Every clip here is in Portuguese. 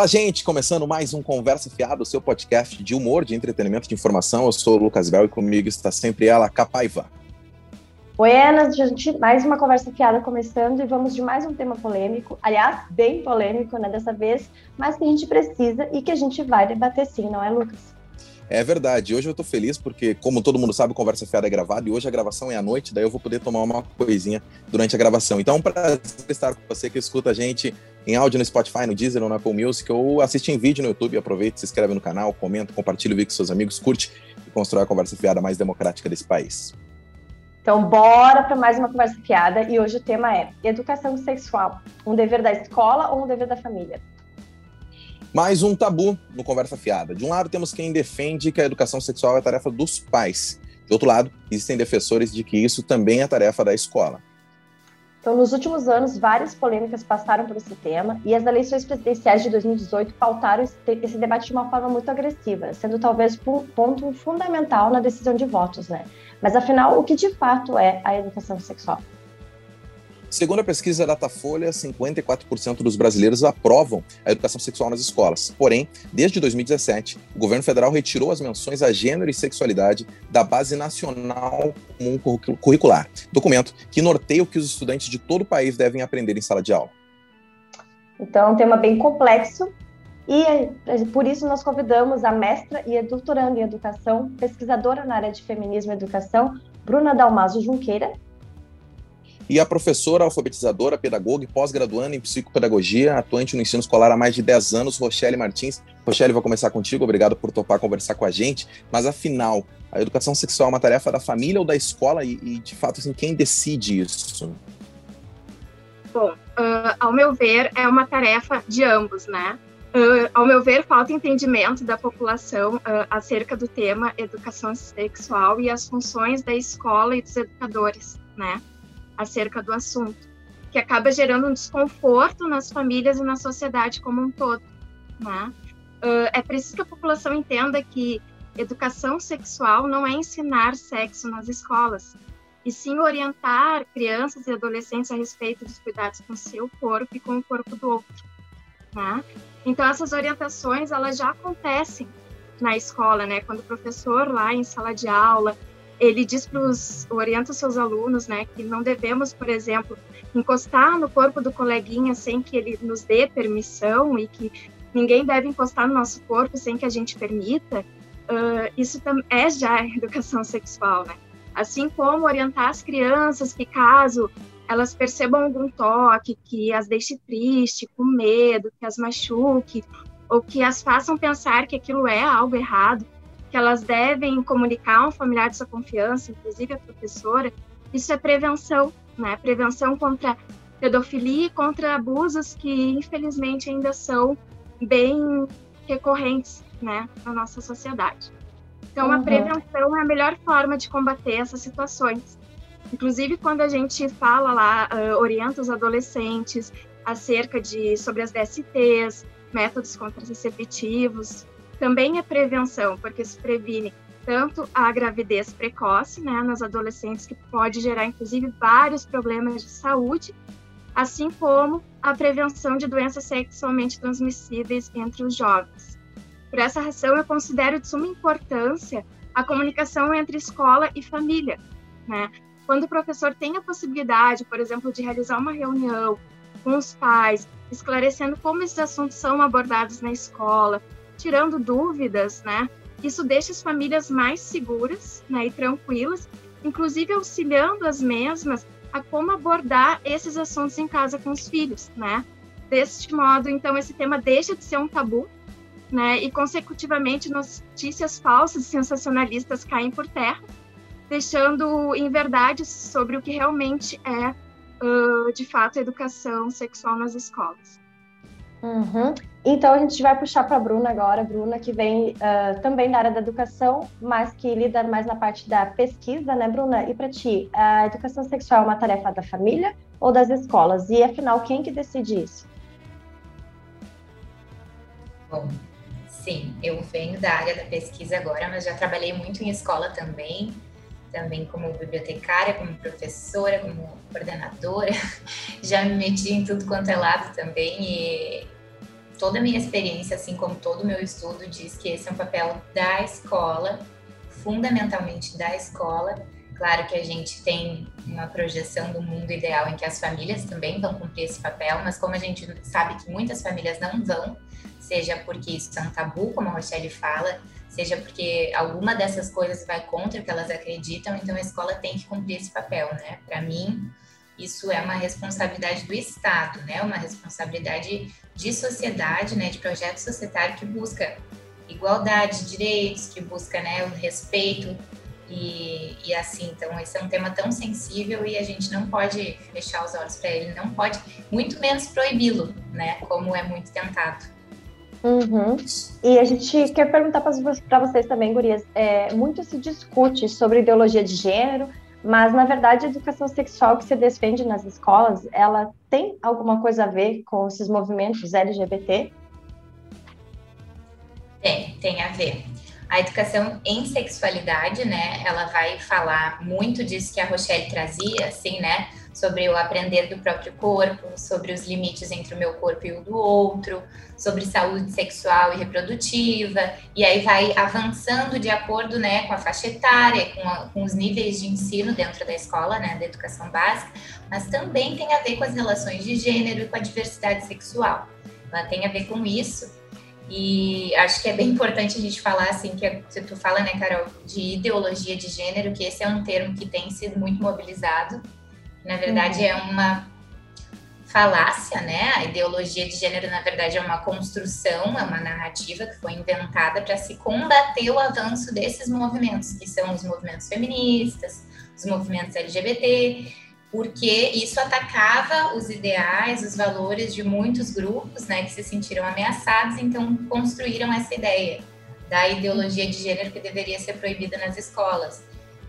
Olá, gente! Começando mais um Conversa Fiada, o seu podcast de humor, de entretenimento, de informação. Eu sou o Lucas Bel e comigo está sempre ela, Capaiva. Buenas, gente, mais uma conversa fiada começando e vamos de mais um tema polêmico, aliás, bem polêmico, né, dessa vez, mas que a gente precisa e que a gente vai debater sim, não é, Lucas? É verdade. Hoje eu tô feliz porque, como todo mundo sabe, Conversa Fiada é gravada e hoje a gravação é à noite, daí eu vou poder tomar uma coisinha durante a gravação. Então, é um prazer estar com você que escuta a gente em áudio no Spotify, no Deezer ou na Apple Music ou assiste em vídeo no YouTube. Aproveite, se inscreve no canal, comenta, compartilha o vídeo com seus amigos, curte e constrói a conversa fiada mais democrática desse país. Então, bora para mais uma conversa fiada e hoje o tema é educação sexual, um dever da escola ou um dever da família? Mais um tabu no Conversa Fiada. De um lado, temos quem defende que a educação sexual é tarefa dos pais. De outro lado, existem defensores de que isso também é tarefa da escola. Então, nos últimos anos, várias polêmicas passaram por esse tema e as eleições presidenciais de 2018 pautaram esse debate de uma forma muito agressiva, sendo talvez um ponto fundamental na decisão de votos, né? Mas afinal, o que de fato é a educação sexual? Segundo a pesquisa Datafolha, 54% dos brasileiros aprovam a educação sexual nas escolas. Porém, desde 2017, o governo federal retirou as menções a gênero e sexualidade da Base Nacional Comum Curricular, documento que norteia o que os estudantes de todo o país devem aprender em sala de aula. Então, é um tema bem complexo e é, por isso nós convidamos a mestra e doutoranda em educação, pesquisadora na área de feminismo e educação, Bruna Dalmaso Junqueira, e a professora alfabetizadora, pedagoga e pós-graduanda em psicopedagogia, atuante no ensino escolar há mais de 10 anos, Rochelle Martins. Rochelle, vou começar contigo, obrigado por topar conversar com a gente, mas afinal, a educação sexual é uma tarefa da família ou da escola e, e de fato, assim, quem decide isso? Bom, uh, ao meu ver, é uma tarefa de ambos, né? Uh, ao meu ver, falta entendimento da população uh, acerca do tema educação sexual e as funções da escola e dos educadores, né? Acerca do assunto, que acaba gerando um desconforto nas famílias e na sociedade como um todo. Né? Uh, é preciso que a população entenda que educação sexual não é ensinar sexo nas escolas, e sim orientar crianças e adolescentes a respeito dos cuidados com seu corpo e com o corpo do outro. Né? Então, essas orientações elas já acontecem na escola, né? Quando o professor lá em sala de aula ele diz para os orienta seus alunos, né, que não devemos, por exemplo, encostar no corpo do coleguinha sem que ele nos dê permissão e que ninguém deve encostar no nosso corpo sem que a gente permita. Uh, isso é já educação sexual, né? Assim como orientar as crianças que caso elas percebam algum toque que as deixe triste, com medo, que as machuque, ou que as façam pensar que aquilo é algo errado, que elas devem comunicar a um familiar de sua confiança, inclusive a professora, isso é prevenção, né? Prevenção contra pedofilia e contra abusos que, infelizmente, ainda são bem recorrentes, né, na nossa sociedade. Então, uhum. a prevenção é a melhor forma de combater essas situações. Inclusive, quando a gente fala lá, uh, orienta os adolescentes acerca de sobre as DSTs, métodos contraceptivos, também é prevenção, porque se previne tanto a gravidez precoce, né, nas adolescentes, que pode gerar, inclusive, vários problemas de saúde, assim como a prevenção de doenças sexualmente transmissíveis entre os jovens. Por essa razão, eu considero de suma importância a comunicação entre escola e família, né? Quando o professor tem a possibilidade, por exemplo, de realizar uma reunião com os pais, esclarecendo como esses assuntos são abordados na escola, tirando dúvidas, né? Isso deixa as famílias mais seguras né, e tranquilas, inclusive auxiliando as mesmas a como abordar esses assuntos em casa com os filhos, né? Deste modo, então, esse tema deixa de ser um tabu, né? E, consecutivamente, notícias falsas e sensacionalistas caem por terra, deixando em verdade sobre o que realmente é, uh, de fato, educação sexual nas escolas. Uhum. Então a gente vai puxar para a Bruna agora, Bruna que vem uh, também da área da educação, mas que lida mais na parte da pesquisa, né, Bruna? E para ti, a educação sexual é uma tarefa da família ou das escolas? E afinal, quem que decide isso? Bom, sim, eu venho da área da pesquisa agora, mas já trabalhei muito em escola também, também como bibliotecária, como professora, como coordenadora, já me meti em tudo quanto é lado também e toda a minha experiência, assim como todo o meu estudo, diz que esse é um papel da escola, fundamentalmente da escola. Claro que a gente tem uma projeção do mundo ideal em que as famílias também vão cumprir esse papel, mas como a gente sabe que muitas famílias não vão, seja porque isso é um tabu, como a Rochelle fala, seja porque alguma dessas coisas vai contra o que elas acreditam, então a escola tem que cumprir esse papel, né? Para mim, isso é uma responsabilidade do Estado, né? Uma responsabilidade de sociedade, né? De projeto societário que busca igualdade de direitos, que busca, né, o respeito e, e assim, então esse é um tema tão sensível e a gente não pode fechar os olhos para ele, não pode, muito menos proibi-lo, né? Como é muito tentado. Uhum. E a gente quer perguntar para vocês também, Gurias. É, muito se discute sobre ideologia de gênero, mas na verdade a educação sexual que se defende nas escolas, ela tem alguma coisa a ver com esses movimentos LGBT? Tem, tem a ver. A educação em sexualidade, né, ela vai falar muito disso que a Rochelle trazia, assim, né, sobre o aprender do próprio corpo, sobre os limites entre o meu corpo e o do outro, sobre saúde sexual e reprodutiva, e aí vai avançando de acordo né, com a faixa etária, com, a, com os níveis de ensino dentro da escola, né, da educação básica, mas também tem a ver com as relações de gênero e com a diversidade sexual. Ela tem a ver com isso. E acho que é bem importante a gente falar assim que se tu fala, né, Carol, de ideologia de gênero, que esse é um termo que tem sido muito mobilizado na verdade, é uma falácia, né? A ideologia de gênero, na verdade, é uma construção, é uma narrativa que foi inventada para se combater o avanço desses movimentos, que são os movimentos feministas, os movimentos LGBT, porque isso atacava os ideais, os valores de muitos grupos, né, que se sentiram ameaçados, então construíram essa ideia da ideologia de gênero que deveria ser proibida nas escolas.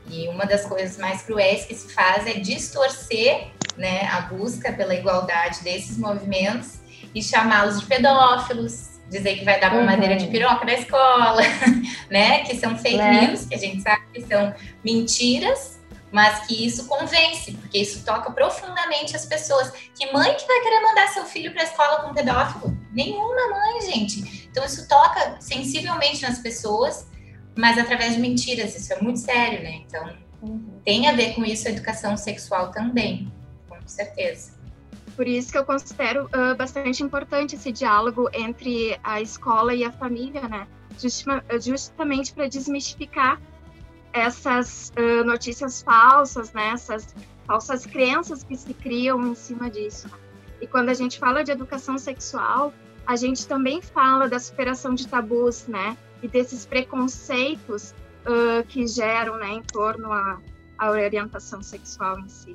E uma das coisas mais cruéis que se faz é distorcer né, a busca pela igualdade desses movimentos e chamá-los de pedófilos, dizer que vai dar uma uhum. madeira de piroca na escola, né? Que são fake né? news, que a gente sabe que são mentiras, mas que isso convence, porque isso toca profundamente as pessoas. Que mãe que vai querer mandar seu filho para a escola com pedófilo? Nenhuma mãe, gente. Então isso toca sensivelmente nas pessoas mas através de mentiras. Isso é muito sério, né? Então, uhum. tem a ver com isso a educação sexual também, com certeza. Por isso que eu considero uh, bastante importante esse diálogo entre a escola e a família, né? Justima, justamente para desmistificar essas uh, notícias falsas, né? Essas falsas crenças que se criam em cima disso. E quando a gente fala de educação sexual, a gente também fala da superação de tabus, né? e desses preconceitos uh, que geram né, em torno à, à orientação sexual em si.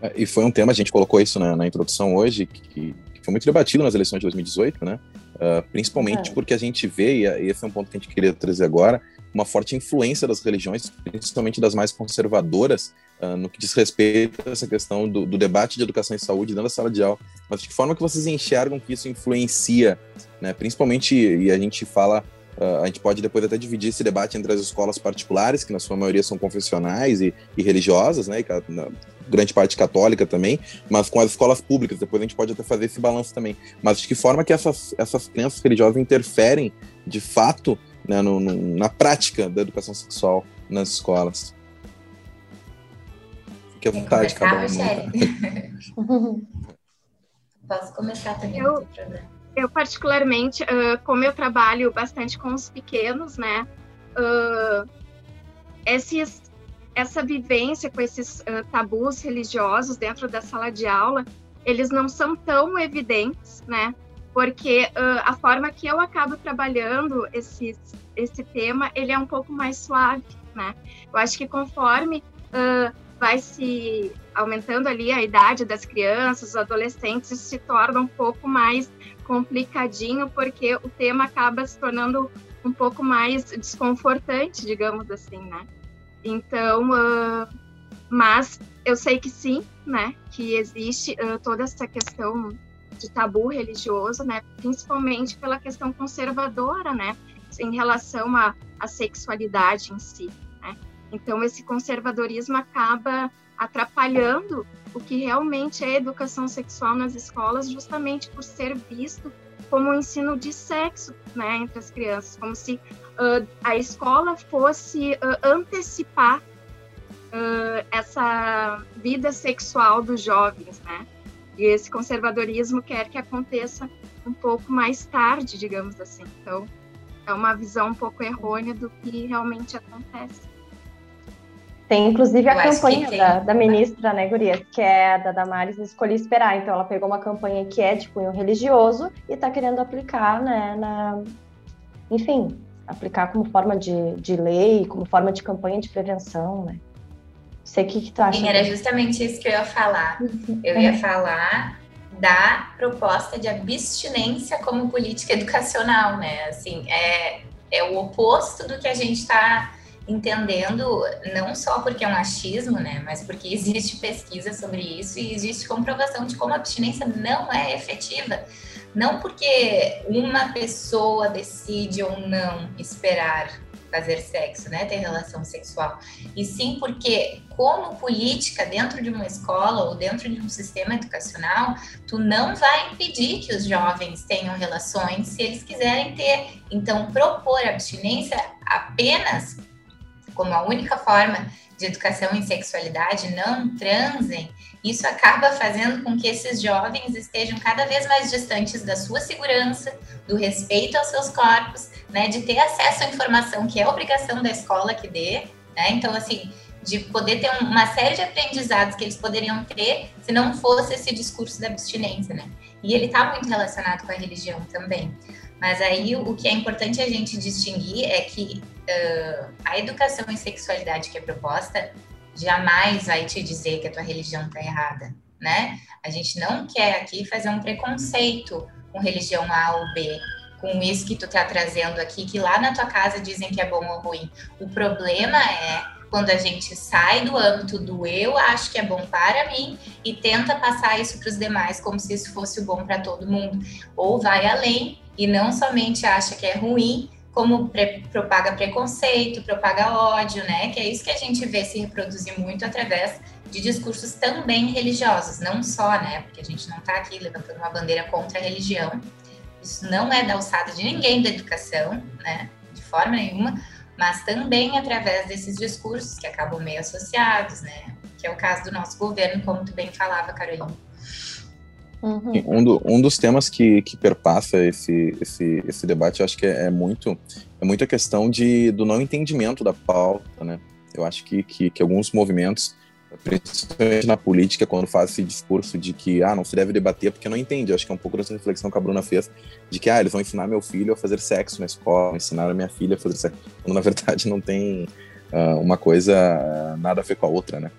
É, e foi um tema, a gente colocou isso na, na introdução hoje, que, que, foi muito debatido nas eleições de 2018, né? Uh, principalmente é. porque a gente vê, e esse é um ponto que a gente queria trazer agora, uma forte influência das religiões, principalmente das mais conservadoras, uh, no que diz respeito a essa questão do, do, debate de educação e saúde dentro da sala de aula. Mas de que forma que vocês enxergam que isso influencia, né? principalmente, e a gente fala, uh, a gente pode depois até dividir esse debate entre as escolas particulares, que na sua maioria são confessionais e, e religiosas, né? E, na, grande parte católica também, mas com as escolas públicas, depois a gente pode até fazer esse balanço também. Mas de que forma que essas, essas crenças religiosas interferem, de fato, né, no, no, na prática da educação sexual nas escolas. Fique à vontade, cada um. Tá? Posso começar também, eu, Eu, particularmente, uh, como eu trabalho bastante com os pequenos, né, uh, esses, essa vivência com esses uh, tabus religiosos dentro da sala de aula, eles não são tão evidentes, né, porque uh, a forma que eu acabo trabalhando esse, esse tema, ele é um pouco mais suave, né? Eu acho que conforme uh, vai se aumentando ali a idade das crianças, os adolescentes, se torna um pouco mais complicadinho, porque o tema acaba se tornando um pouco mais desconfortante, digamos assim, né? Então, uh, mas eu sei que sim, né? Que existe toda essa questão de tabu religioso, né? Principalmente pela questão conservadora, né? Em relação à, à sexualidade em si? Então, esse conservadorismo acaba atrapalhando o que realmente é educação sexual nas escolas, justamente por ser visto como o ensino de sexo né, entre as crianças, como se uh, a escola fosse uh, antecipar uh, essa vida sexual dos jovens, né? E esse conservadorismo quer que aconteça um pouco mais tarde, digamos assim. Então, é uma visão um pouco errônea do que realmente acontece. Tem inclusive a Eu campanha da, da, ministra, né, Gurias, que é da Damares Escolhi Esperar. Então, ela pegou uma campanha que é de cunho religioso e está querendo aplicar, né, na. Enfim, aplicar como forma de, de lei, como forma de campanha de prevenção, né? Sei o que, que tu acha. Sim, era justamente isso que eu ia falar. Uhum. Eu ia falar da proposta de abstinência como política educacional, né? Assim, é, é o oposto do que a gente está entendendo, não só porque é um achismo, né? Mas porque existe pesquisa sobre isso e existe comprovação de como a abstinência não é efetiva. Não porque uma pessoa decide ou não esperar fazer sexo, né, ter relação sexual, e sim porque como política dentro de uma escola ou dentro de um sistema educacional, tu não vai impedir que os jovens tenham relações se eles quiserem ter. Então, propor abstinência apenas como a única forma de educação em sexualidade, não transem, isso acaba fazendo com que esses jovens estejam cada vez mais distantes da sua segurança, do respeito aos seus corpos, né, de ter acesso à informação que é obrigação da escola que dê, né? Então, assim, de poder ter uma série de aprendizados que eles poderiam ter se não fosse esse discurso da abstinência, né? E ele está muito relacionado com a religião também. Mas aí o que é importante a gente distinguir é que uh, a educação em sexualidade que é proposta jamais vai te dizer que a tua religião está errada, né? A gente não quer aqui fazer um preconceito com religião A ou B, com isso que tu tá trazendo aqui, que lá na tua casa dizem que é bom ou ruim. O problema é quando a gente sai do âmbito do eu acho que é bom para mim e tenta passar isso para os demais como se isso fosse o bom para todo mundo, ou vai além e não somente acha que é ruim, como pre propaga preconceito, propaga ódio, né? Que é isso que a gente vê se reproduzir muito através de discursos também religiosos, não só, né? Porque a gente não está aqui levantando uma bandeira contra a religião, isso não é da alçada de ninguém da educação, né? De forma nenhuma, mas também através desses discursos que acabam meio associados, né? Que é o caso do nosso governo, como tu bem falava, Carolina. Uhum. Um, do, um, dos temas que, que perpassa esse, esse, esse debate, acho que é, é, muito é muito a questão de, do não entendimento da pauta, né? Eu acho que, que, que alguns movimentos principalmente na política, quando faz esse discurso de que ah, não se deve debater porque não entende. Acho que é um pouco dessa reflexão que a Bruna fez, de que ah, eles vão ensinar meu filho a fazer sexo na escola, ensinar a minha filha a fazer sexo, quando na verdade não tem uh, uma coisa uh, nada a ver com a outra, né?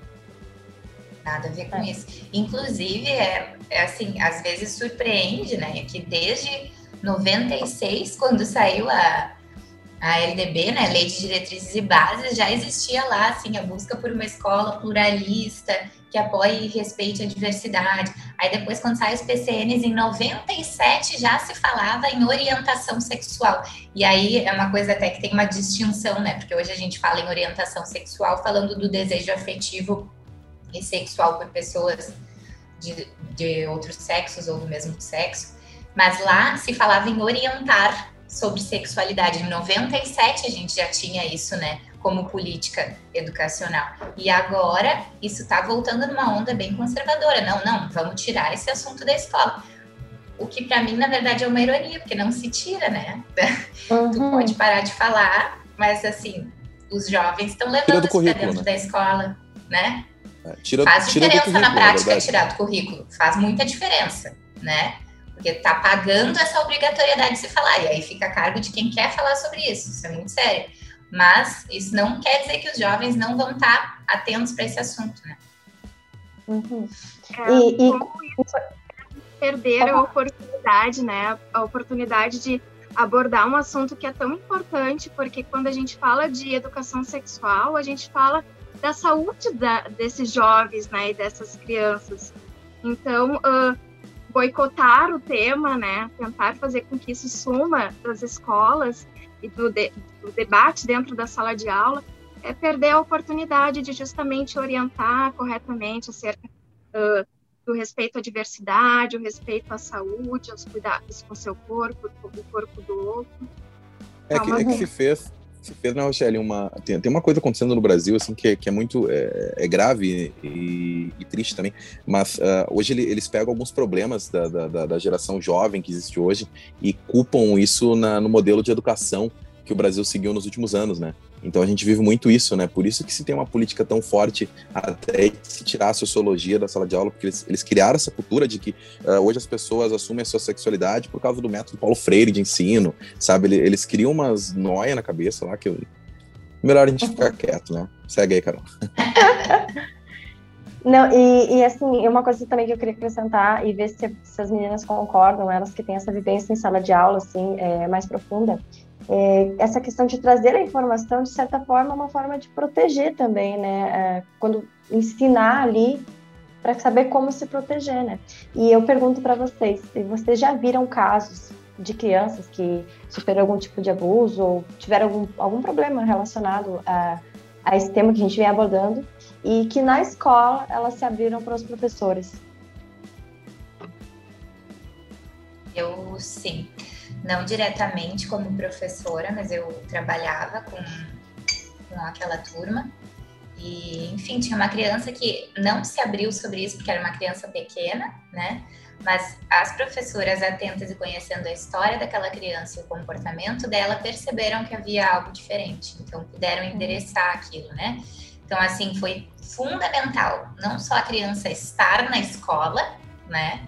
Nada a ver com isso. Inclusive, é, é assim, às vezes surpreende, né, que desde 96, quando saiu a a LDB, né, Lei de Diretrizes e Bases, já existia lá, assim, a busca por uma escola pluralista, que apoie e respeite a diversidade. Aí depois, quando sai os PCNs, em 97 já se falava em orientação sexual. E aí é uma coisa até que tem uma distinção, né, porque hoje a gente fala em orientação sexual falando do desejo afetivo e sexual por pessoas de, de outros sexos ou do mesmo sexo. Mas lá se falava em orientar sobre sexualidade. Em 97 a gente já tinha isso, né? Como política educacional. E agora isso está voltando numa onda bem conservadora. Não, não, vamos tirar esse assunto da escola. O que para mim, na verdade, é uma ironia, porque não se tira, né? Uhum. Tu pode parar de falar, mas assim, os jovens estão levando isso para dentro né? da escola, né? É, tira, Faz diferença na prática tirar do currículo. Faz muita diferença, né? porque está pagando essa obrigatoriedade de se falar, e aí fica a cargo de quem quer falar sobre isso, isso é muito sério. Mas isso não quer dizer que os jovens não vão estar tá atentos para esse assunto, né? Uhum. É, e, e... perder a oportunidade, né? A oportunidade de abordar um assunto que é tão importante, porque quando a gente fala de educação sexual, a gente fala da saúde da, desses jovens, né, e dessas crianças. Então, uh, boicotar o tema, né, tentar fazer com que isso suma das escolas e do, de, do debate dentro da sala de aula, é perder a oportunidade de justamente orientar corretamente acerca uh, do respeito à diversidade, o respeito à saúde, aos cuidados com o seu corpo, com o corpo do outro. É, que, é que se fez, fez, né, Rochelle, uma, tem, tem uma coisa acontecendo no Brasil, assim, que, é, que é muito, é, é grave e, e, triste também, mas uh, hoje ele, eles pegam alguns problemas da, da, da, geração jovem que existe hoje e culpam isso na, no modelo de educação que o Brasil seguiu nos últimos anos, né? Então a gente vive muito isso, né? Por isso que se tem uma política tão forte até se tirar a sociologia da sala de aula, porque eles, eles criaram essa cultura de que uh, hoje as pessoas assumem a sua sexualidade por causa do método Paulo Freire de ensino, sabe? Eles, eles criam umas noia na cabeça lá que eu... melhor a gente ficar quieto, né? Segue aí, Carol. Não, e, e, assim, uma coisa também que eu queria acrescentar e ver se, se, as meninas concordam, elas que têm essa vivência em sala de aula, assim, é, mais profunda, é, essa questão de trazer a informação, de certa forma, é uma forma de proteger também, né? É, quando ensinar ali para saber como se proteger, né? E eu pergunto para vocês, se vocês já viram casos de crianças que sofreram algum tipo de abuso ou tiveram algum, algum problema relacionado a, a esse tema que a gente vem abordando e que na escola elas se abriram para os professores? Eu sim não diretamente como professora, mas eu trabalhava com, com aquela turma. E, enfim, tinha uma criança que não se abriu sobre isso porque era uma criança pequena, né? Mas as professoras atentas e conhecendo a história daquela criança e o comportamento dela perceberam que havia algo diferente. Então, puderam uhum. endereçar aquilo, né? Então, assim, foi fundamental não só a criança estar na escola, né?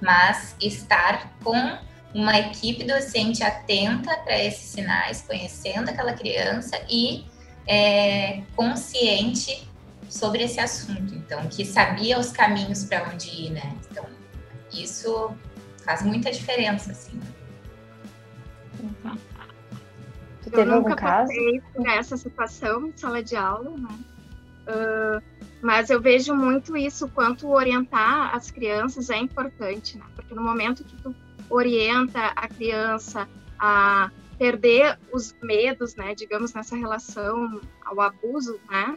Mas estar com uma equipe docente atenta para esses sinais, conhecendo aquela criança e é, consciente sobre esse assunto, então, que sabia os caminhos para onde ir, né? Então, isso faz muita diferença, assim. Eu nunca passei por essa situação em sala de aula, né? Uh, mas eu vejo muito isso, quanto orientar as crianças é importante, né? Porque no momento que tu orienta a criança a perder os medos, né, digamos, nessa relação ao abuso, né,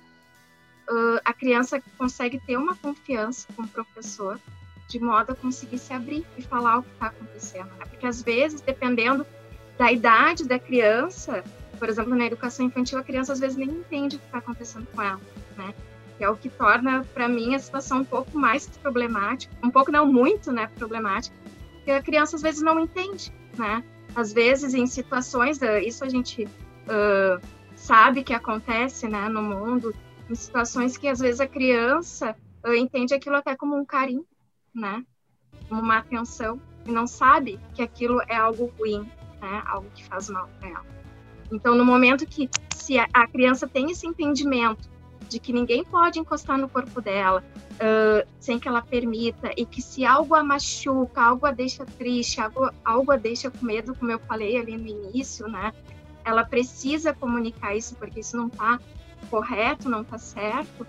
uh, a criança consegue ter uma confiança com o professor, de modo a conseguir se abrir e falar o que está acontecendo. Né? Porque às vezes, dependendo da idade da criança, por exemplo, na educação infantil, a criança às vezes nem entende o que está acontecendo com ela, né? Que é o que torna, para mim, a situação um pouco mais problemática, um pouco não muito, né, problemática, que a criança às vezes não entende, né? Às vezes em situações, isso a gente uh, sabe que acontece, né, no mundo, em situações que às vezes a criança uh, entende aquilo até como um carinho, né? Como uma atenção e não sabe que aquilo é algo ruim, né? Algo que faz mal para ela. Então, no momento que se a criança tem esse entendimento de que ninguém pode encostar no corpo dela uh, sem que ela permita, e que se algo a machuca, algo a deixa triste, algo, algo a deixa com medo, como eu falei ali no início, né? Ela precisa comunicar isso, porque isso não está correto, não está certo.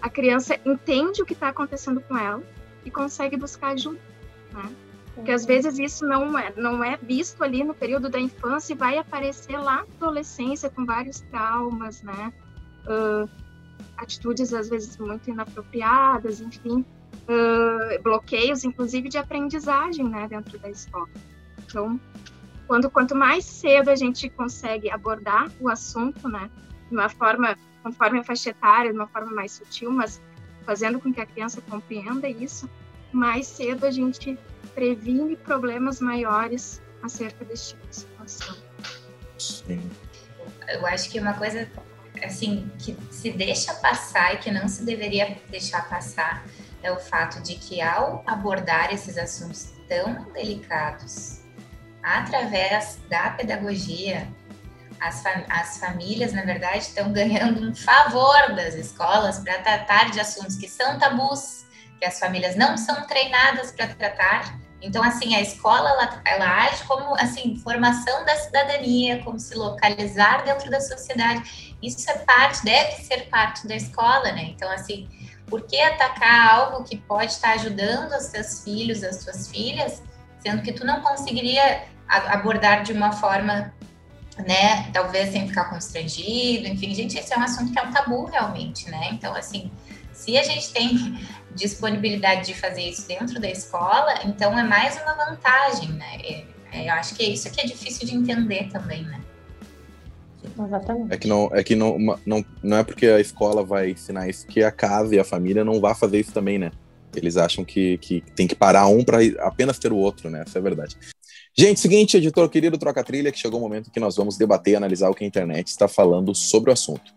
A criança entende o que está acontecendo com ela e consegue buscar ajuda, né? Porque às vezes isso não é, não é visto ali no período da infância e vai aparecer lá na adolescência com vários traumas, né? Uh, atitudes às vezes muito inapropriadas, enfim, uh, bloqueios, inclusive de aprendizagem, né, dentro da escola. Então, quando quanto mais cedo a gente consegue abordar o assunto, né, de uma forma conforme a faixa etária, de uma forma mais sutil, mas fazendo com que a criança compreenda isso, mais cedo a gente previne problemas maiores acerca desse tipo de situação. Sim. Eu acho que uma coisa assim, que se deixa passar e que não se deveria deixar passar é o fato de que ao abordar esses assuntos tão delicados, através da pedagogia, as, fam as famílias, na verdade, estão ganhando um favor das escolas para tratar de assuntos que são tabus, que as famílias não são treinadas para tratar, então, assim, a escola, ela, ela age como, assim, formação da cidadania, como se localizar dentro da sociedade. Isso é parte, deve ser parte da escola, né? Então, assim, por que atacar algo que pode estar ajudando os seus filhos, as suas filhas, sendo que tu não conseguiria abordar de uma forma, né, talvez sem ficar constrangido, enfim, gente, esse é um assunto que é um tabu realmente, né? Então, assim, Se a gente tem disponibilidade de fazer isso dentro da escola, então é mais uma vantagem, né? É, é, eu acho que é isso que é difícil de entender também, né? Exatamente. É que, não, é que não, não, não é porque a escola vai ensinar isso que a casa e a família não vá fazer isso também, né? Eles acham que, que tem que parar um para apenas ter o outro, né? Essa é verdade. Gente, seguinte, editor querido Troca Trilha, que chegou o momento que nós vamos debater e analisar o que a internet está falando sobre o assunto.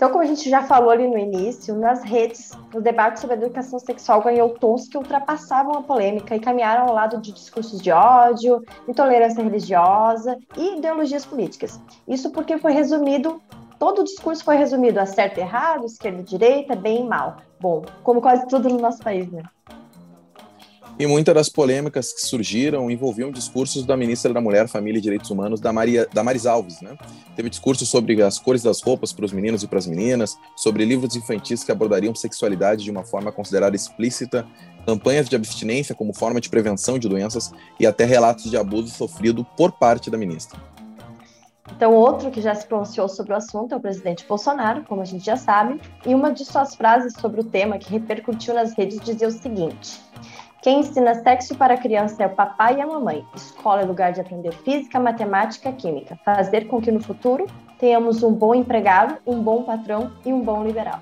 Então, como a gente já falou ali no início, nas redes, o debate sobre educação sexual ganhou tons que ultrapassavam a polêmica e caminharam ao lado de discursos de ódio, intolerância religiosa e ideologias políticas. Isso porque foi resumido, todo o discurso foi resumido a certo e errado, esquerda e direita, bem e mal. Bom, como quase tudo no nosso país, né? E muitas das polêmicas que surgiram envolviam discursos da ministra da Mulher, Família e Direitos Humanos, da, Maria, da Maris Alves. Né? Teve discursos sobre as cores das roupas para os meninos e para as meninas, sobre livros infantis que abordariam sexualidade de uma forma considerada explícita, campanhas de abstinência como forma de prevenção de doenças e até relatos de abuso sofrido por parte da ministra. Então, outro que já se pronunciou sobre o assunto é o presidente Bolsonaro, como a gente já sabe, e uma de suas frases sobre o tema que repercutiu nas redes dizia o seguinte: quem ensina sexo para a criança é o papai e a mamãe. Escola é lugar de aprender física, matemática, química. Fazer com que no futuro tenhamos um bom empregado, um bom patrão e um bom liberal.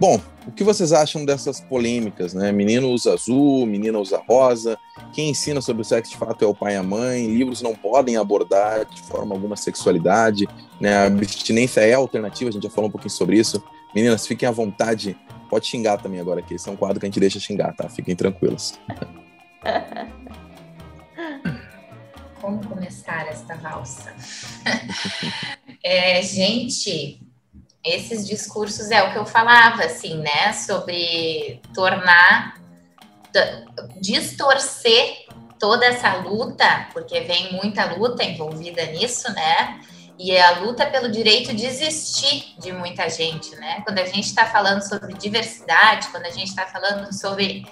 Bom, o que vocês acham dessas polêmicas, né? Menino usa azul, menina usa rosa. Quem ensina sobre o sexo de fato é o pai e a mãe. Livros não podem abordar de forma alguma sexualidade, né? A abstinência é alternativa, a gente já falou um pouquinho sobre isso. Meninas, fiquem à vontade Pode xingar também agora aqui. Esse é um quadro que a gente deixa xingar, tá? Fiquem tranquilos. Como começar esta valsa? é, gente, esses discursos é o que eu falava, assim, né? Sobre tornar, distorcer toda essa luta, porque vem muita luta envolvida nisso, né? E é a luta pelo direito de existir de muita gente, né? Quando a gente está falando sobre diversidade, quando a gente está falando sobre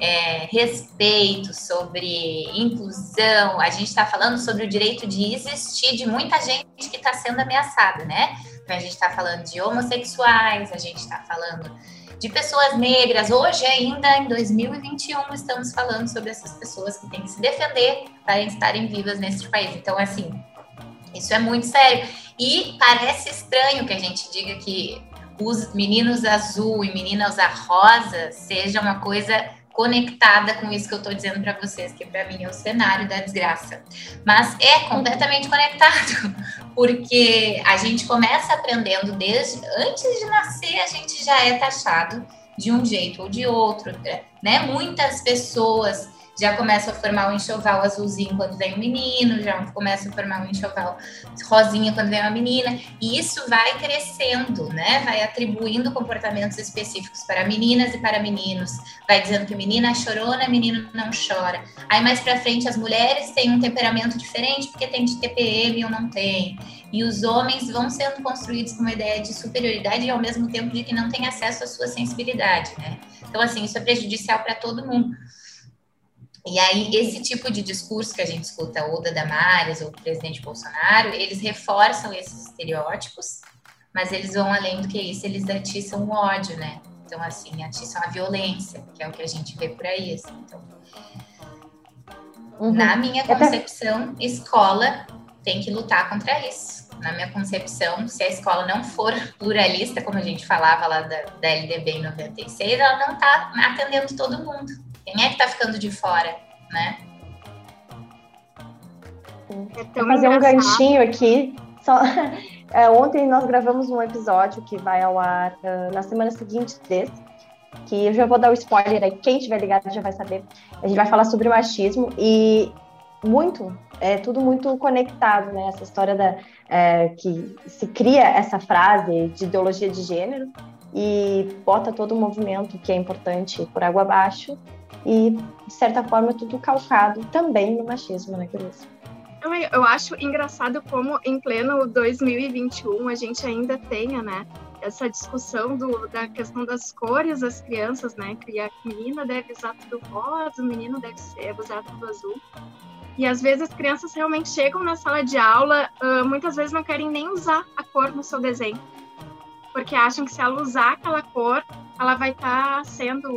é, respeito, sobre inclusão, a gente está falando sobre o direito de existir de muita gente que está sendo ameaçada, né? Então a gente está falando de homossexuais, a gente está falando de pessoas negras. Hoje, ainda em 2021, estamos falando sobre essas pessoas que têm que se defender para estarem vivas nesse país. Então, assim, isso é muito sério. E parece estranho que a gente diga que os meninos azul e meninas rosa seja uma coisa conectada com isso que eu estou dizendo para vocês, que para mim é o cenário da desgraça. Mas é completamente conectado, porque a gente começa aprendendo desde antes de nascer, a gente já é taxado de um jeito ou de outro, né? Muitas pessoas já começa a formar o enxoval azulzinho quando vem um menino, já começa a formar um enxoval rosinha quando vem uma menina, e isso vai crescendo, né? Vai atribuindo comportamentos específicos para meninas e para meninos, vai dizendo que menina chorona, menino não chora. Aí mais para frente as mulheres têm um temperamento diferente porque tem de TPM ou não tem. E os homens vão sendo construídos com uma ideia de superioridade e ao mesmo tempo de que não tem acesso à sua sensibilidade, né? Então assim, isso é prejudicial para todo mundo. E aí, esse tipo de discurso que a gente escuta, ou da Damares, ou do presidente Bolsonaro, eles reforçam esses estereótipos, mas eles vão além do que isso, eles atiçam o ódio, né? Então, assim, atiçam a violência, que é o que a gente vê por aí, assim. Então, uhum. na minha concepção, escola tem que lutar contra isso. Na minha concepção, se a escola não for pluralista, como a gente falava lá da, da LDB em 96, ela não está atendendo todo mundo quem é que está ficando de fora, né? É Vou fazer um ganchinho aqui. Só... É, ontem nós gravamos um episódio que vai ao ar uh, na semana seguinte desse, que eu já vou dar o um spoiler aí, quem estiver ligado já vai saber. A gente vai falar sobre o machismo e muito, é tudo muito conectado, né? Essa história da é, que se cria essa frase de ideologia de gênero e bota todo o movimento que é importante por água abaixo e, de certa forma, tudo calcado também no machismo, né, Cris? Eu acho engraçado como em pleno 2021 a gente ainda tenha, né, essa discussão do, da questão das cores das crianças, né, que a menina deve usar tudo rosa, o menino deve ser, usar tudo azul. E às vezes as crianças realmente chegam na sala de aula, muitas vezes não querem nem usar a cor no seu desenho. Porque acham que se ela usar aquela cor, ela vai estar tá sendo,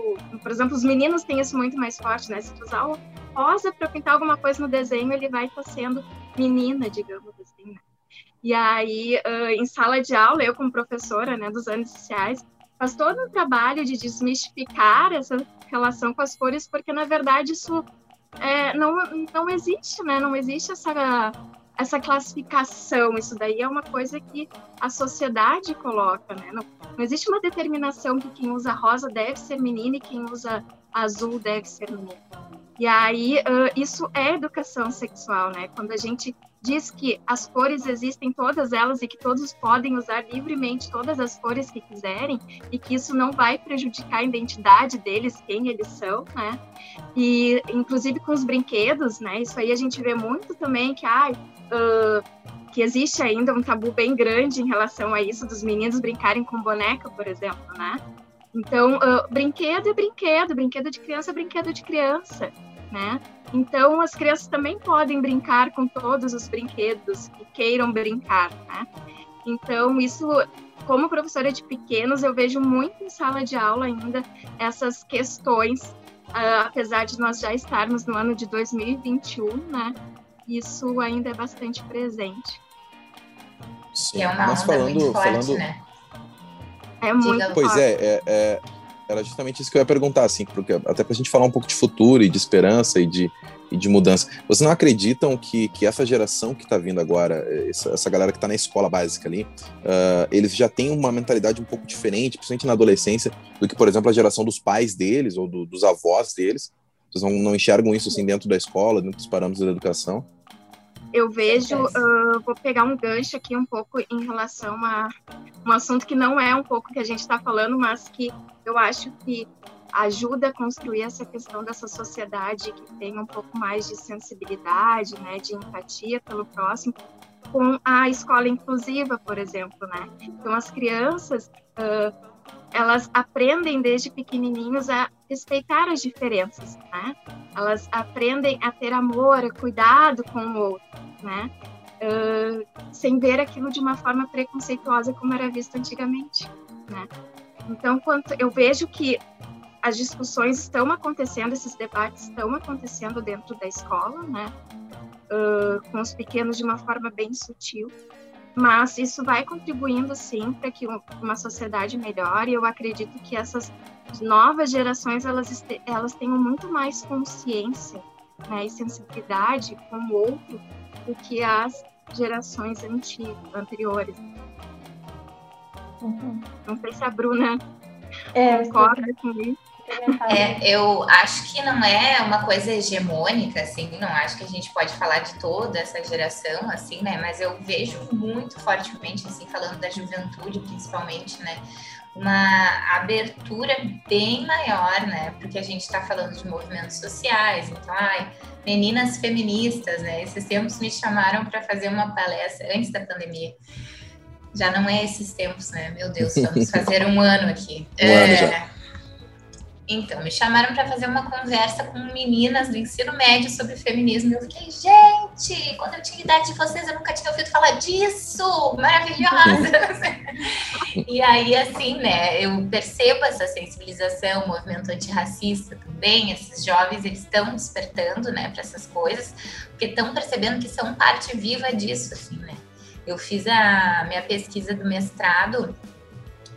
por exemplo, os meninos têm isso muito mais forte, né? Se tu usar o rosa para pintar alguma coisa no desenho, ele vai estar tá sendo menina, digamos assim. Né? E aí, uh, em sala de aula, eu como professora, né, dos anos sociais, faz todo um trabalho de desmistificar essa relação com as cores, porque na verdade isso é, não, não existe, né? Não existe essa, essa classificação. Isso daí é uma coisa que a sociedade coloca, né? Não, não existe uma determinação que quem usa rosa deve ser menina e quem usa azul deve ser menina. E aí, uh, isso é educação sexual, né? Quando a gente diz que as cores existem todas elas e que todos podem usar livremente todas as cores que quiserem e que isso não vai prejudicar a identidade deles, quem eles são, né? E inclusive com os brinquedos, né? Isso aí a gente vê muito também que, ai, uh, que existe ainda um tabu bem grande em relação a isso dos meninos brincarem com boneca, por exemplo, né? Então, uh, brinquedo é brinquedo, brinquedo de criança é brinquedo de criança, né? Então, as crianças também podem brincar com todos os brinquedos que queiram brincar, né? Então, isso, como professora de pequenos, eu vejo muito em sala de aula ainda essas questões, uh, apesar de nós já estarmos no ano de 2021, né? Isso ainda é bastante presente. Sim, é uma Mas falando, muito forte, falando... né? É muito Pois é, é, é, era justamente isso que eu ia perguntar, assim, porque até pra gente falar um pouco de futuro e de esperança e de, e de mudança. Vocês não acreditam que, que essa geração que está vindo agora, essa, essa, galera que está na escola básica ali, uh, eles já têm uma mentalidade um pouco diferente, principalmente na adolescência, do que, por exemplo, a geração dos pais deles ou do, dos avós deles? Vocês não, não enxergam isso assim dentro da escola, dentro dos parâmetros da educação? eu vejo, uh, vou pegar um gancho aqui um pouco em relação a um assunto que não é um pouco que a gente está falando, mas que eu acho que ajuda a construir essa questão dessa sociedade que tem um pouco mais de sensibilidade, né, de empatia pelo próximo, com a escola inclusiva, por exemplo, né? Então as crianças uh, elas aprendem desde pequenininhos a respeitar as diferenças, né? Elas aprendem a ter amor, cuidado com o outro, né? Sem ver aquilo de uma forma preconceituosa como era visto antigamente, né? Então, quando eu vejo que as discussões estão acontecendo, esses debates estão acontecendo dentro da escola, né? Uh, com os pequenos de uma forma bem sutil, mas isso vai contribuindo sim para que uma sociedade melhore. Eu acredito que essas novas gerações elas elas tenham muito mais consciência né, e sensibilidade com o outro do que as gerações antigas, anteriores. Uhum. Não sei se a Bruna é, concorda com isso. É, eu acho que não é uma coisa hegemônica, assim, não acho que a gente pode falar de toda essa geração, assim, né? Mas eu vejo muito fortemente, assim, falando da juventude, principalmente, né? Uma abertura bem maior, né? Porque a gente está falando de movimentos sociais, então, ai, meninas feministas, né? Esses tempos me chamaram para fazer uma palestra antes da pandemia. Já não é esses tempos, né? Meu Deus, vamos fazer um ano aqui. Um é... ano então, me chamaram para fazer uma conversa com meninas do ensino médio sobre feminismo. Eu fiquei, gente, quando eu tinha idade de vocês, eu nunca tinha ouvido falar disso, maravilhosa. e aí, assim, né, eu percebo essa sensibilização, o movimento antirracista também, esses jovens, eles estão despertando, né, para essas coisas, porque estão percebendo que são parte viva disso, assim, né. Eu fiz a minha pesquisa do mestrado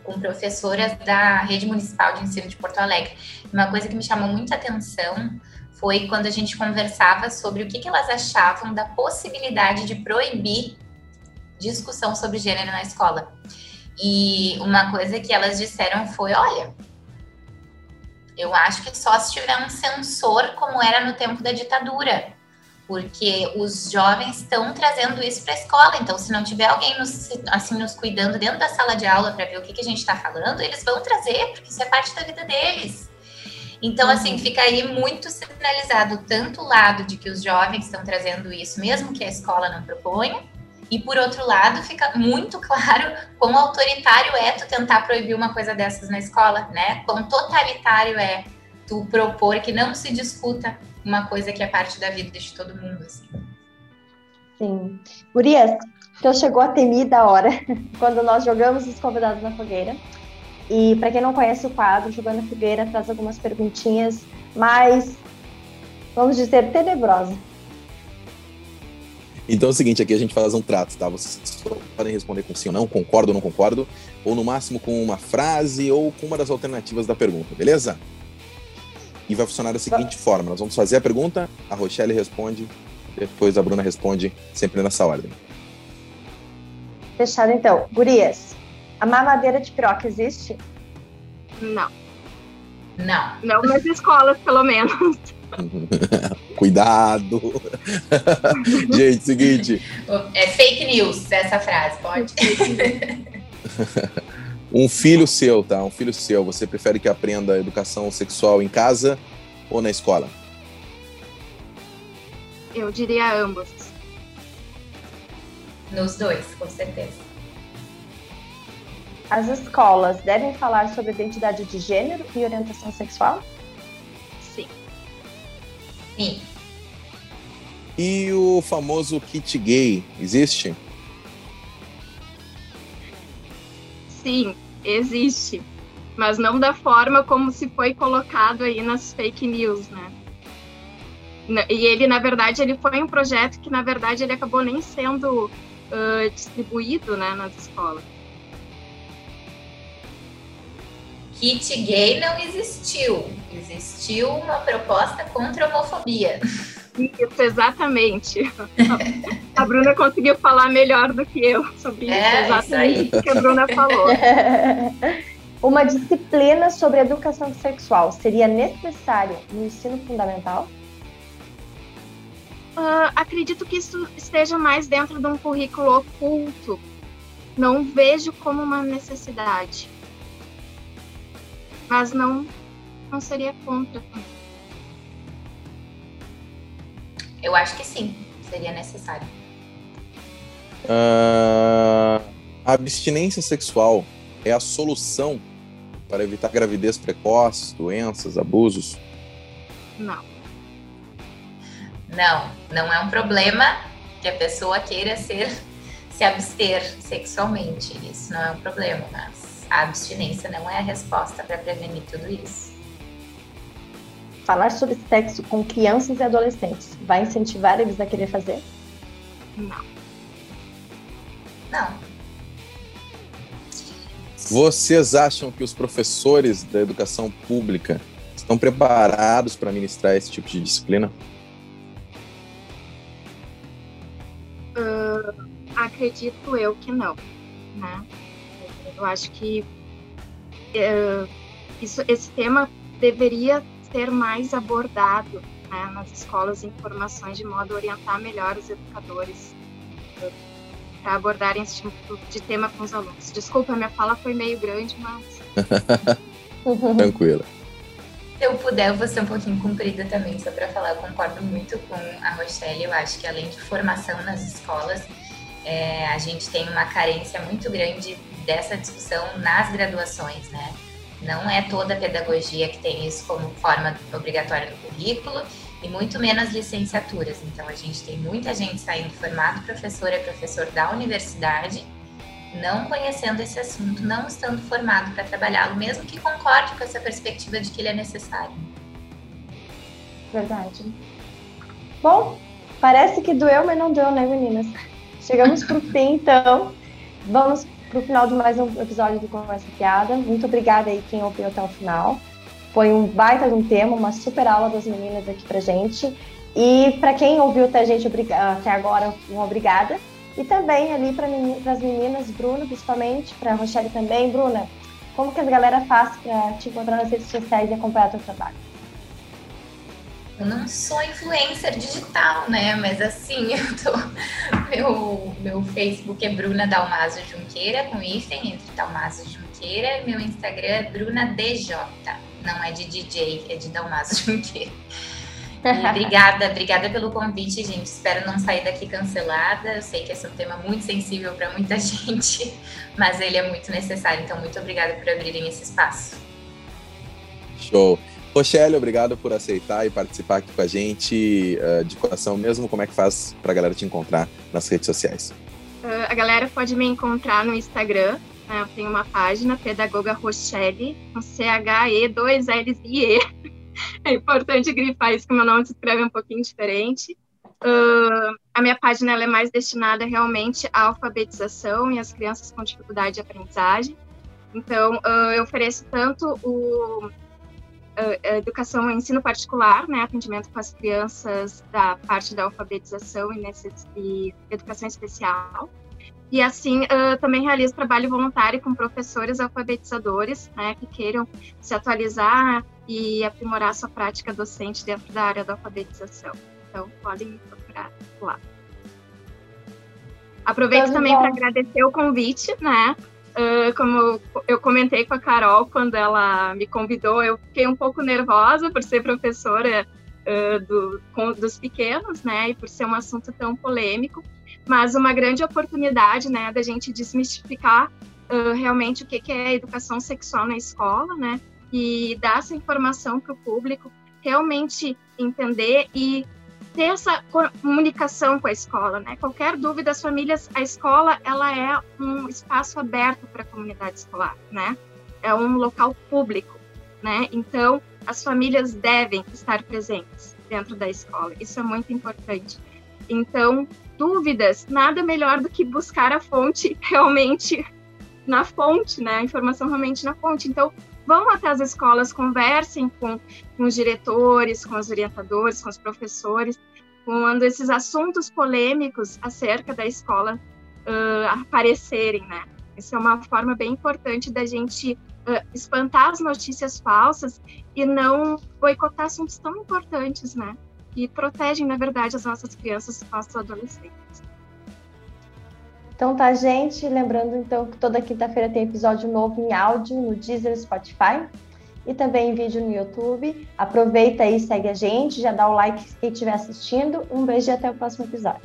com professoras da Rede Municipal de Ensino de Porto Alegre. Uma coisa que me chamou muita atenção foi quando a gente conversava sobre o que, que elas achavam da possibilidade de proibir discussão sobre gênero na escola. E uma coisa que elas disseram foi: olha, eu acho que só se tiver um censor, como era no tempo da ditadura porque os jovens estão trazendo isso para a escola. Então, se não tiver alguém nos, assim nos cuidando dentro da sala de aula para ver o que, que a gente está falando, eles vão trazer, porque isso é parte da vida deles. Então, assim, uhum. fica aí muito sinalizado tanto o lado de que os jovens estão trazendo isso, mesmo que a escola não proponha, e por outro lado, fica muito claro quão autoritário é tu tentar proibir uma coisa dessas na escola, né? Quão totalitário é tu propor que não se discuta uma coisa que é parte da vida de todo mundo, assim. Sim. Urias, Então chegou a temida hora, quando nós jogamos os convidados na fogueira. E para quem não conhece o quadro, Jogando na Fogueira traz algumas perguntinhas mais, vamos dizer, tenebrosas. Então é o seguinte, aqui a gente faz um trato, tá? Vocês podem responder com sim ou não, concordo ou não concordo, ou no máximo com uma frase ou com uma das alternativas da pergunta, beleza? E vai funcionar da seguinte forma: nós vamos fazer a pergunta, a Rochelle responde, depois a Bruna responde, sempre nessa ordem. Fechado então. Gurias, a mamadeira de piroca existe? Não. Não. Não nas escolas, pelo menos. Cuidado! Gente, seguinte. É fake news essa frase, pode? um filho seu, tá? Um filho seu, você prefere que aprenda educação sexual em casa ou na escola? Eu diria ambos. Nos dois, com certeza. As escolas devem falar sobre identidade de gênero e orientação sexual? Sim. Sim. E o famoso kit gay, existe? Sim, existe. Mas não da forma como se foi colocado aí nas fake news, né? E ele, na verdade, ele foi um projeto que, na verdade, ele acabou nem sendo uh, distribuído né, nas escolas. Kit gay não existiu. Existiu uma proposta contra a homofobia. Isso, exatamente. A Bruna conseguiu falar melhor do que eu sobre É, isso. Exatamente isso o que a Bruna falou. Uma disciplina sobre educação sexual seria necessária no ensino fundamental? Ah, acredito que isso esteja mais dentro de um currículo oculto. Não vejo como uma necessidade. Mas não, não seria contra. Eu acho que sim, seria necessário. Ah, a abstinência sexual é a solução para evitar gravidez precoce, doenças, abusos? Não. Não, não é um problema que a pessoa queira ser se abster sexualmente. Isso não é um problema, mas a abstinência não é a resposta para prevenir tudo isso. Falar sobre sexo com crianças e adolescentes vai incentivar eles a querer fazer? Não. Não. Vocês acham que os professores da educação pública estão preparados para ministrar esse tipo de disciplina? Uh, acredito eu que não, né? Eu acho que uh, isso, esse tema deveria ser mais abordado né, nas escolas em formações de modo a orientar melhor os educadores para abordarem esse tipo de tema com os alunos. Desculpa, minha fala foi meio grande, mas Tranquila. Se eu puder, eu vou ser um pouquinho comprida também, só para falar. Eu concordo muito com a Rochelle. Eu acho que além de formação nas escolas, é, a gente tem uma carência muito grande dessa discussão nas graduações, né? Não é toda a pedagogia que tem isso como forma obrigatória do currículo e muito menos licenciaturas. Então, a gente tem muita gente saindo formado professor é professor da universidade, não conhecendo esse assunto, não estando formado para trabalhá-lo, mesmo que concorde com essa perspectiva de que ele é necessário. Verdade. Bom, parece que doeu, mas não deu, né, meninas? Chegamos pro fim, então. Vamos pro final de mais um episódio do Conversa Piada. Muito obrigada aí quem ouviu até o final. Foi um baita de um tema, uma super aula das meninas aqui pra gente. E para quem ouviu até gente até agora, uma obrigada. E também ali para as meninas, Bruna, principalmente, para Rochelle também. Bruna, como que a galera faz para te encontrar nas redes sociais e acompanhar o teu trabalho? Eu não sou influencer digital, né? Mas assim, eu tô. Meu, meu Facebook é Bruna Dalmaso Junqueira, com hífen entre Dalmaso Junqueira. Meu Instagram é Bruna DJ. Não é de DJ, é de Dalmaso Junqueira. E obrigada, obrigada pelo convite, gente. Espero não sair daqui cancelada. Eu sei que esse é um tema muito sensível para muita gente, mas ele é muito necessário. Então, muito obrigada por abrirem esse espaço. Show. Rochelle, obrigado por aceitar e participar aqui com a gente uh, de coração mesmo. Como é que faz para a galera te encontrar nas redes sociais? Uh, a galera pode me encontrar no Instagram. Né? Eu tenho uma página, Pedagoga Rochelle, com C-H-E, dois L's e E. é importante grifar isso, que meu nome se escreve um pouquinho diferente. Uh, a minha página é mais destinada realmente à alfabetização e às crianças com dificuldade de aprendizagem. Então, eu ofereço tanto o educação ensino particular, né, atendimento com as crianças da parte da alfabetização e, necess... e educação especial. E assim, uh, também realizo trabalho voluntário com professores alfabetizadores, né, que queiram se atualizar e aprimorar sua prática docente dentro da área da alfabetização. Então, podem me procurar lá. Aproveito também para agradecer o convite, né? Uh, como eu comentei com a Carol quando ela me convidou, eu fiquei um pouco nervosa por ser professora uh, do, com, dos pequenos, né? E por ser um assunto tão polêmico, mas uma grande oportunidade, né, da gente desmistificar uh, realmente o que, que é educação sexual na escola, né? E dar essa informação para o público realmente entender e ter essa comunicação com a escola, né? Qualquer dúvida, as famílias, a escola, ela é um espaço aberto para a comunidade escolar, né? É um local público, né? Então, as famílias devem estar presentes dentro da escola. Isso é muito importante. Então, dúvidas, nada melhor do que buscar a fonte realmente na fonte, né? A informação realmente na fonte. Então, vão até as escolas, conversem com, com os diretores, com os orientadores, com os professores, quando esses assuntos polêmicos acerca da escola uh, aparecerem, né? Isso é uma forma bem importante da gente uh, espantar as notícias falsas e não boicotar assuntos tão importantes, né? Que protegem, na verdade, as nossas crianças, os nossos adolescentes. Então tá, gente. Lembrando então que toda quinta-feira tem episódio novo em áudio no Deezer Spotify e também em vídeo no YouTube. Aproveita aí, segue a gente, já dá o like quem estiver assistindo. Um beijo e até o próximo episódio.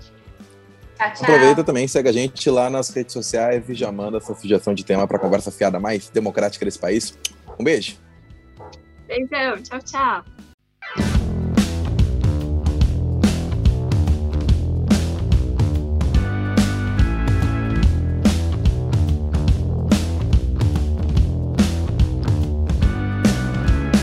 Tchau, tchau. Aproveita também, segue a gente lá nas redes sociais e já manda sua sugestão de tema para a conversa fiada mais democrática desse país. Um beijo. Beijão, tchau, tchau.